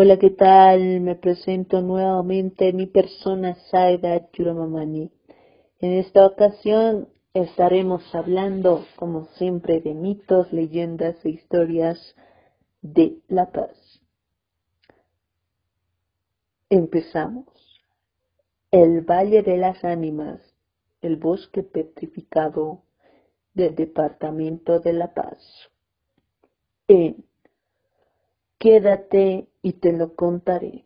Hola, ¿qué tal? Me presento nuevamente mi persona Saida Churamamani. En esta ocasión estaremos hablando, como siempre, de mitos, leyendas e historias de La Paz. Empezamos. El Valle de las Ánimas, el bosque petrificado del Departamento de La Paz. En Quédate y te lo contaré.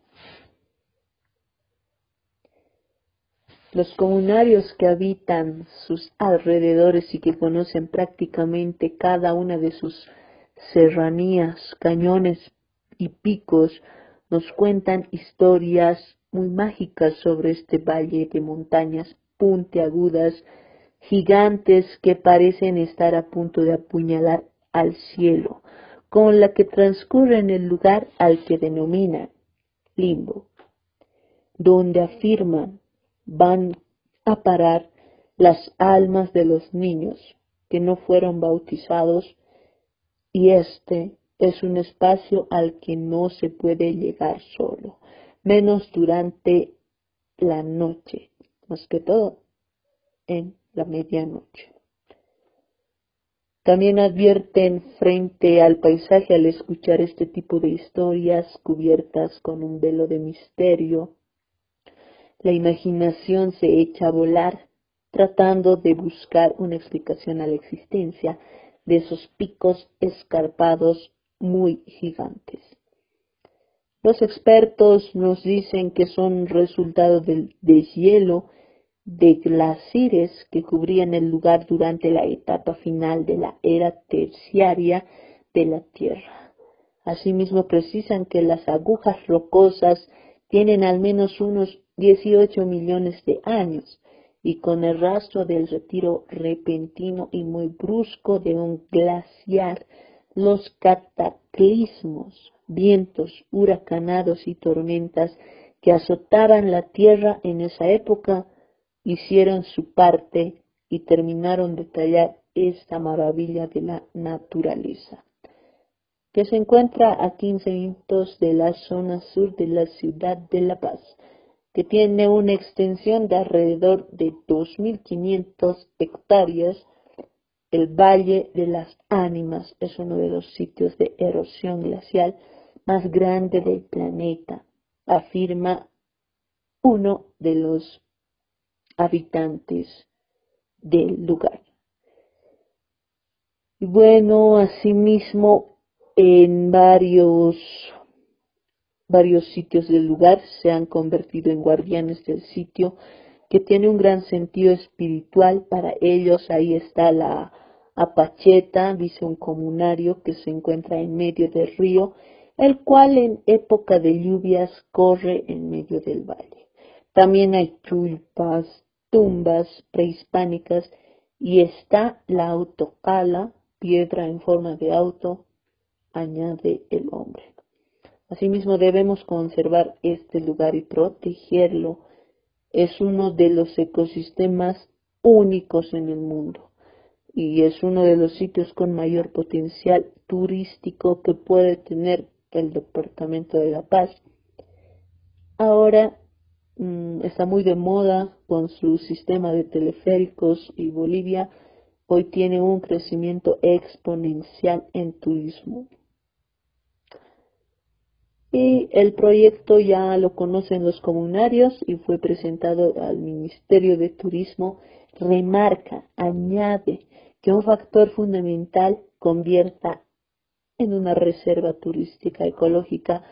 Los comunarios que habitan sus alrededores y que conocen prácticamente cada una de sus serranías, cañones y picos, nos cuentan historias muy mágicas sobre este valle de montañas puntiagudas, gigantes que parecen estar a punto de apuñalar al cielo, con la que transcurre en el lugar al que denominan limbo, donde afirman van a parar las almas de los niños que no fueron bautizados y este es un espacio al que no se puede llegar solo, menos durante la noche, más que todo en la medianoche. También advierten frente al paisaje al escuchar este tipo de historias cubiertas con un velo de misterio. La imaginación se echa a volar tratando de buscar una explicación a la existencia de esos picos escarpados muy gigantes. Los expertos nos dicen que son resultado del deshielo de glaciares que cubrían el lugar durante la etapa final de la era terciaria de la Tierra. Asimismo precisan que las agujas rocosas tienen al menos unos 18 millones de años y con el rastro del retiro repentino y muy brusco de un glaciar, los cataclismos, vientos huracanados y tormentas que azotaban la tierra en esa época hicieron su parte y terminaron de tallar esta maravilla de la naturaleza, que se encuentra a 15 minutos de la zona sur de la ciudad de La Paz, que tiene una extensión de alrededor de 2.500 hectáreas. El Valle de las Ánimas es uno de los sitios de erosión glacial más grande del planeta, afirma uno de los habitantes del lugar. Y bueno, asimismo, en varios, varios sitios del lugar se han convertido en guardianes del sitio, que tiene un gran sentido espiritual para ellos. Ahí está la Apacheta, dice un comunario que se encuentra en medio del río, el cual en época de lluvias corre en medio del valle. También hay tulpas, tumbas prehispánicas y está la autocala, piedra en forma de auto, añade el hombre. Asimismo debemos conservar este lugar y protegerlo. Es uno de los ecosistemas únicos en el mundo y es uno de los sitios con mayor potencial turístico que puede tener el Departamento de La Paz. Ahora está muy de moda con su sistema de teleféricos y Bolivia hoy tiene un crecimiento exponencial en turismo. Y el proyecto ya lo conocen los comunarios y fue presentado al Ministerio de Turismo. Remarca, añade que un factor fundamental convierta en una reserva turística ecológica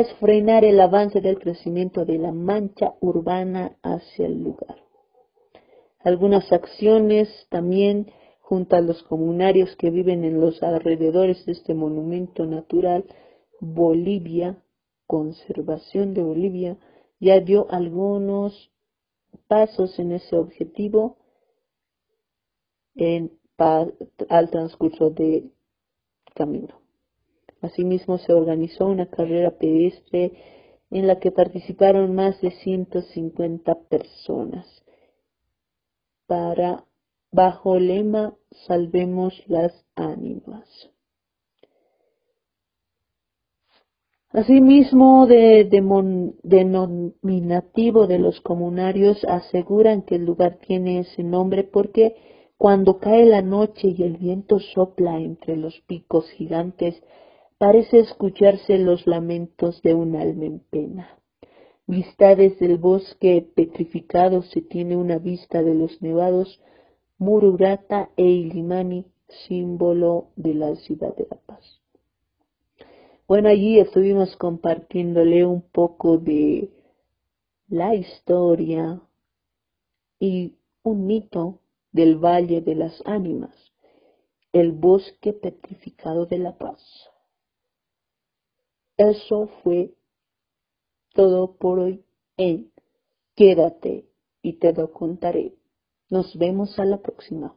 es frenar el avance del crecimiento de la mancha urbana hacia el lugar. Algunas acciones también junto a los comunarios que viven en los alrededores de este monumento natural, Bolivia, Conservación de Bolivia, ya dio algunos pasos en ese objetivo en, al transcurso del camino. Asimismo, se organizó una carrera pedestre en la que participaron más de 150 personas para bajo lema Salvemos las ánimas. Asimismo, de, denominativo de los comunarios aseguran que el lugar tiene ese nombre porque cuando cae la noche y el viento sopla entre los picos gigantes, parece escucharse los lamentos de un alma en pena. Vista desde el bosque petrificado se tiene una vista de los nevados Mururata e Ilimani, símbolo de la ciudad de La Paz. Bueno, allí estuvimos compartiéndole un poco de la historia y un mito del Valle de las Ánimas, el bosque petrificado de la paz. Eso fue todo por hoy en Quédate y te lo contaré. Nos vemos a la próxima.